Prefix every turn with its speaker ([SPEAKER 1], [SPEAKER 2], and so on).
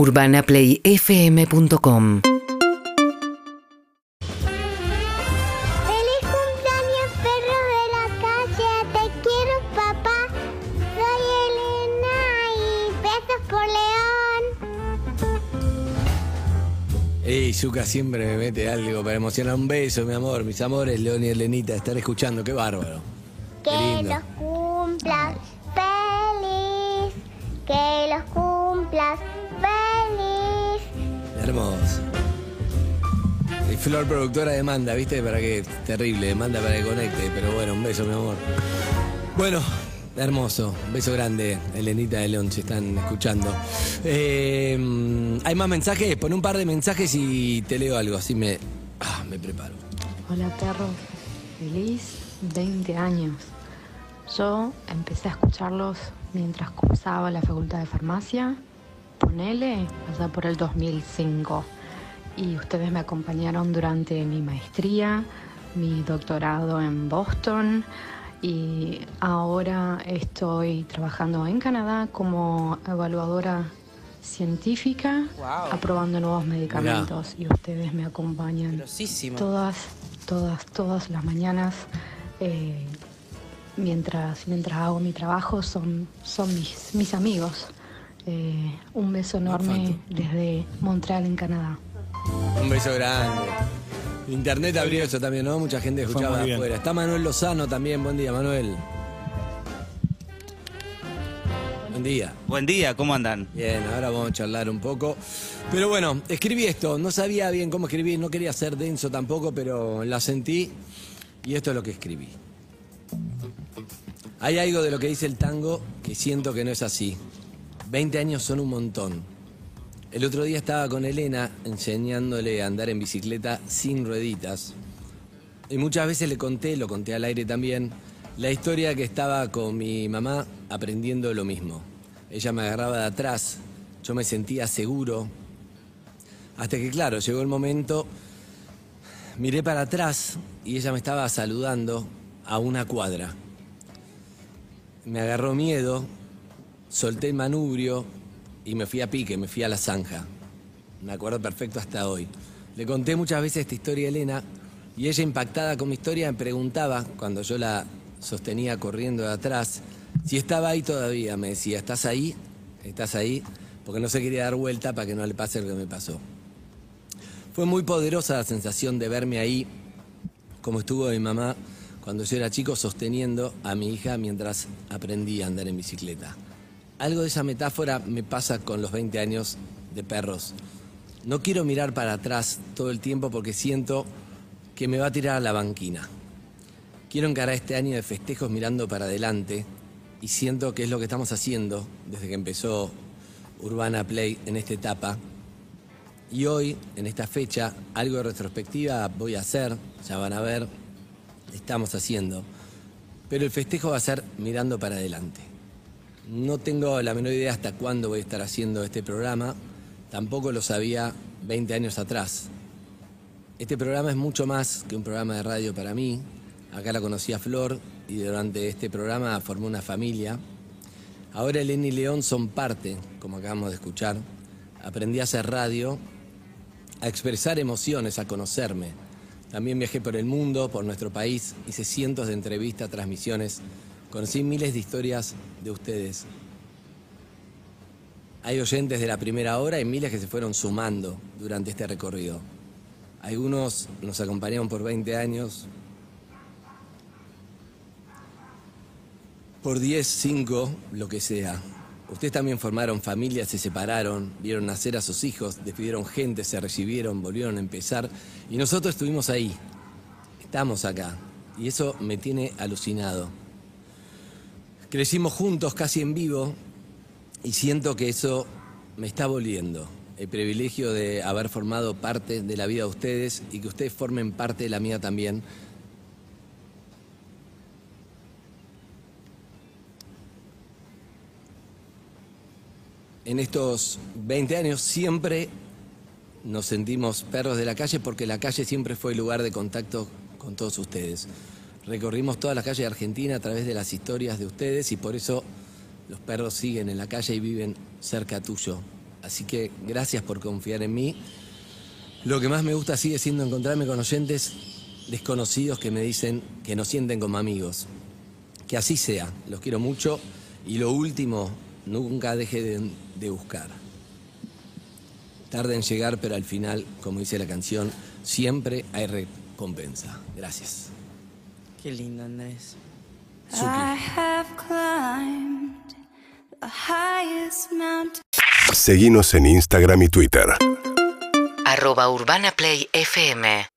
[SPEAKER 1] UrbanaPlayFM.com
[SPEAKER 2] ¡Feliz cumpleaños, perros de la calle! ¡Te quiero, papá! Soy Elena y besos por León.
[SPEAKER 3] Ey, Zuka siempre me mete algo para emocionar. Un beso, mi amor, mis amores, León y Elenita, estar escuchando, qué bárbaro. Qué
[SPEAKER 2] Que
[SPEAKER 3] lindo.
[SPEAKER 2] los cumplas feliz. Que los cumplas feliz.
[SPEAKER 3] Hermoso. Y Flor productora demanda, ¿viste? Para que. Terrible, demanda para que conecte. Pero bueno, un beso, mi amor. Bueno, hermoso. Un beso grande, Elenita de León, si están escuchando. Eh, Hay más mensajes, pon un par de mensajes y te leo algo, así me. Ah, me preparo.
[SPEAKER 4] Hola perro, feliz 20 años. Yo empecé a escucharlos mientras cursaba la facultad de farmacia, ponele, allá por el 2005. Y ustedes me acompañaron durante mi maestría, mi doctorado en Boston y ahora estoy trabajando en Canadá como evaluadora científica, aprobando nuevos medicamentos y ustedes me acompañan
[SPEAKER 5] Grosísimo.
[SPEAKER 4] todas, todas, todas las mañanas eh, mientras, mientras hago mi trabajo son, son mis, mis amigos. Eh, un beso enorme desde Montreal en Canadá.
[SPEAKER 3] Un beso grande. Internet abrió eso también, ¿no? Mucha gente escuchaba de afuera. Está Manuel Lozano también. Buen día, Manuel. Buen día.
[SPEAKER 5] Buen día, ¿cómo andan?
[SPEAKER 3] Bien, ahora vamos a charlar un poco. Pero bueno, escribí esto. No sabía bien cómo escribir, no quería ser denso tampoco, pero la sentí y esto es lo que escribí. Hay algo de lo que dice el tango que siento que no es así. 20 años son un montón. El otro día estaba con Elena enseñándole a andar en bicicleta sin rueditas. Y muchas veces le conté, lo conté al aire también, la historia que estaba con mi mamá aprendiendo lo mismo. Ella me agarraba de atrás, yo me sentía seguro. Hasta que, claro, llegó el momento, miré para atrás y ella me estaba saludando a una cuadra. Me agarró miedo, solté el manubrio y me fui a pique, me fui a la zanja. Me acuerdo perfecto hasta hoy. Le conté muchas veces esta historia a Elena y ella impactada con mi historia me preguntaba, cuando yo la sostenía corriendo de atrás, si estaba ahí todavía. Me decía, ¿estás ahí? ¿Estás ahí? Porque no se quería dar vuelta para que no le pase lo que me pasó. Fue muy poderosa la sensación de verme ahí, como estuvo mi mamá cuando yo era chico sosteniendo a mi hija mientras aprendía a andar en bicicleta. Algo de esa metáfora me pasa con los 20 años de perros. No quiero mirar para atrás todo el tiempo porque siento que me va a tirar a la banquina. Quiero encarar este año de festejos mirando para adelante y siento que es lo que estamos haciendo desde que empezó Urbana Play en esta etapa. Y hoy, en esta fecha, algo de retrospectiva voy a hacer, ya van a ver, estamos haciendo. Pero el festejo va a ser mirando para adelante. No tengo la menor idea hasta cuándo voy a estar haciendo este programa, tampoco lo sabía 20 años atrás. Este programa es mucho más que un programa de radio para mí. Acá la conocí a Flor y durante este programa formé una familia. Ahora Elena y León son parte, como acabamos de escuchar. Aprendí a hacer radio, a expresar emociones, a conocerme. También viajé por el mundo, por nuestro país, hice cientos de entrevistas, transmisiones, conocí miles de historias de ustedes. Hay oyentes de la primera hora y miles que se fueron sumando durante este recorrido. Algunos nos acompañaron por 20 años, por 10, 5, lo que sea. Ustedes también formaron familias, se separaron, vieron nacer a sus hijos, despidieron gente, se recibieron, volvieron a empezar. Y nosotros estuvimos ahí. Estamos acá. Y eso me tiene alucinado. Crecimos juntos, casi en vivo, y siento que eso me está volviendo. El privilegio de haber formado parte de la vida de ustedes y que ustedes formen parte de la mía también. En estos 20 años siempre nos sentimos perros de la calle porque la calle siempre fue el lugar de contacto con todos ustedes. Recorrimos todas las calles de Argentina a través de las historias de ustedes y por eso los perros siguen en la calle y viven cerca tuyo. Así que gracias por confiar en mí. Lo que más me gusta sigue siendo encontrarme con oyentes desconocidos que me dicen que nos sienten como amigos. Que así sea, los quiero mucho. Y lo último, nunca deje de, de buscar. Tarde en llegar, pero al final, como dice la canción, siempre hay recompensa. Gracias.
[SPEAKER 1] Qué lindo, Andrés.
[SPEAKER 5] I have climbed the highest mountain.
[SPEAKER 6] Seguinos en Instagram y Twitter.
[SPEAKER 7] arroba Urbana Play FM